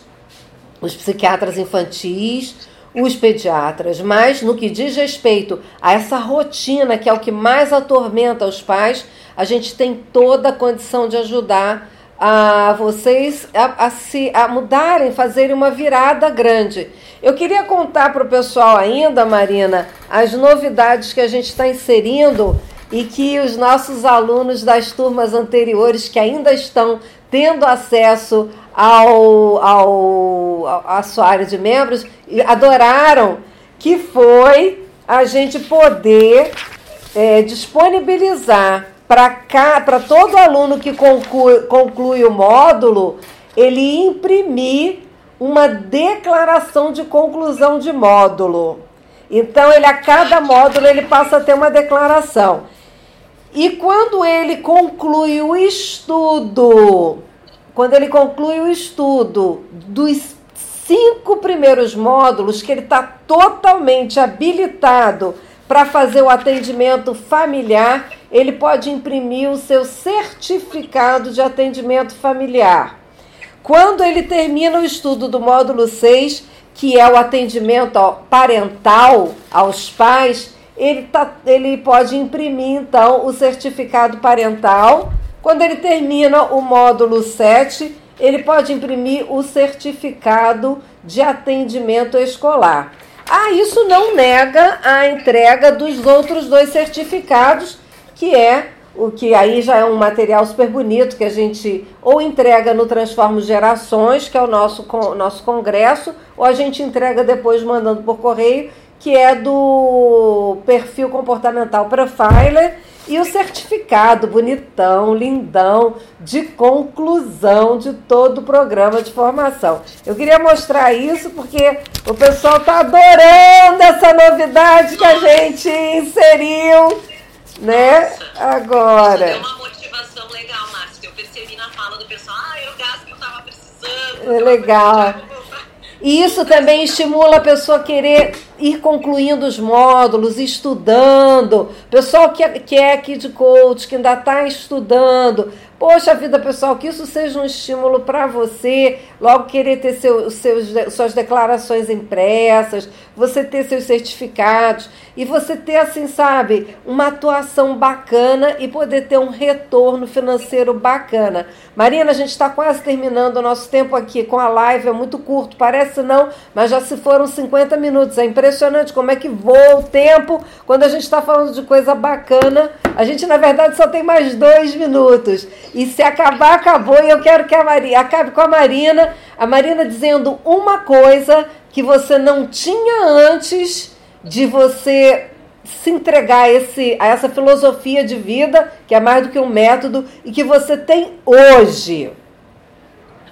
os psiquiatras infantis, os pediatras. Mas no que diz respeito a essa rotina, que é o que mais atormenta os pais, a gente tem toda a condição de ajudar a vocês a, a, se a mudarem, fazerem uma virada grande. Eu queria contar para o pessoal ainda, Marina, as novidades que a gente está inserindo e que os nossos alunos das turmas anteriores que ainda estão tendo acesso ao, ao, à sua área de membros adoraram, que foi a gente poder é, disponibilizar para todo aluno que conclui, conclui o módulo, ele imprimir uma declaração de conclusão de módulo. Então, ele a cada módulo ele passa a ter uma declaração. E quando ele conclui o estudo, quando ele conclui o estudo dos cinco primeiros módulos, que ele está totalmente habilitado para fazer o atendimento familiar, ele pode imprimir o seu certificado de atendimento familiar. Quando ele termina o estudo do módulo 6, que é o atendimento parental aos pais, ele, tá, ele pode imprimir então o certificado parental. Quando ele termina o módulo 7, ele pode imprimir o certificado de atendimento escolar. Ah, isso não nega a entrega dos outros dois certificados, que é o que aí já é um material super bonito que a gente ou entrega no Transformo Gerações, que é o nosso, nosso congresso, ou a gente entrega depois mandando por correio, que é do perfil comportamental Profiler, e o certificado bonitão, lindão, de conclusão de todo o programa de formação. Eu queria mostrar isso porque o pessoal está adorando essa novidade que a gente inseriu, né? Agora. É uma motivação legal, Márcia. Eu percebi na fala do pessoal, ah, eu gasto que eu estava precisando. É legal. E isso também estimula a pessoa a querer ir concluindo os módulos, estudando. Pessoal que é, que é aqui de coach, que ainda está estudando, Poxa vida, pessoal, que isso seja um estímulo para você logo querer ter seu, seus, suas declarações impressas, você ter seus certificados e você ter, assim, sabe, uma atuação bacana e poder ter um retorno financeiro bacana. Marina, a gente está quase terminando o nosso tempo aqui com a live, é muito curto, parece não, mas já se foram 50 minutos. É impressionante como é que voa o tempo quando a gente está falando de coisa bacana. A gente, na verdade, só tem mais dois minutos. E se acabar, acabou. E eu quero que a Maria acabe com a Marina. A Marina dizendo uma coisa que você não tinha antes de você se entregar a, esse, a essa filosofia de vida, que é mais do que um método, e que você tem hoje.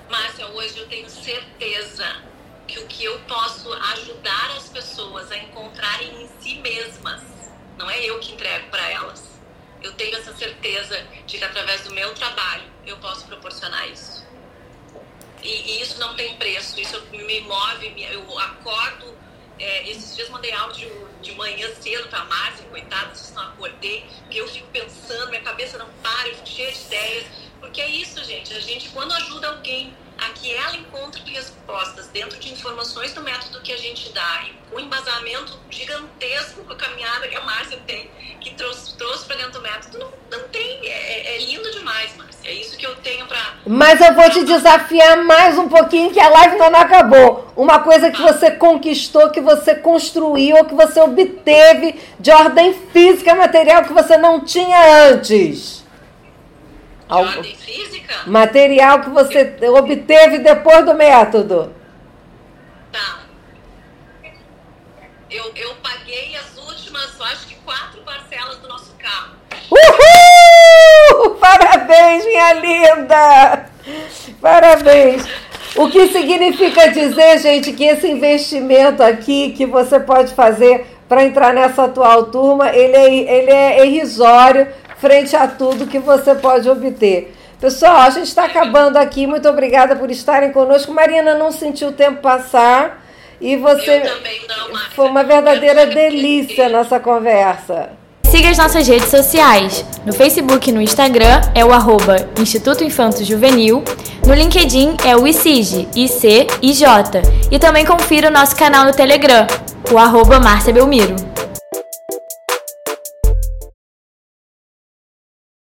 Márcia, hoje eu tenho certeza que o que eu posso ajudar as pessoas a encontrarem em si mesmas, não é eu que entrego para elas eu tenho essa certeza de que através do meu trabalho eu posso proporcionar isso. E, e isso não tem preço, isso me move, eu acordo. É, esses dias mandei áudio de manhã cedo para a Márcia, coitada, vocês não acordei, porque eu fico pensando, minha cabeça não para, eu fico cheia de ideias. Porque é isso, gente, a gente quando ajuda alguém a que ela encontre respostas dentro de informações do método que a gente dá e um embasamento gigantesco com a caminhada que a Márcia tem, que trouxe, trouxe para dentro do método, não, não tem, é, é, lindo demais, Márcia. É isso que eu tenho para. Mas eu vou te desafiar mais um pouquinho, que a live não acabou. Uma coisa que ah. você conquistou, que você construiu, que você obteve de ordem física, material que você não tinha antes. De ordem física? Material que você eu... obteve depois do método. Tá. Eu, eu paguei as últimas, acho que quatro parcelas do nosso carro. Uhul! Uh, parabéns, minha linda! Parabéns! O que significa dizer, gente, que esse investimento aqui que você pode fazer para entrar nessa atual turma, ele é, ele é irrisório frente a tudo que você pode obter. Pessoal, a gente está acabando aqui. Muito obrigada por estarem conosco. Marina não sentiu o tempo passar. E você. Não, foi uma verdadeira delícia a nossa conversa. Siga as nossas redes sociais. No Facebook e no Instagram é o arroba Instituto Infanto Juvenil. No LinkedIn é o ICIJ, IC, IJ. E também confira o nosso canal no Telegram, o arroba Márcia Belmiro.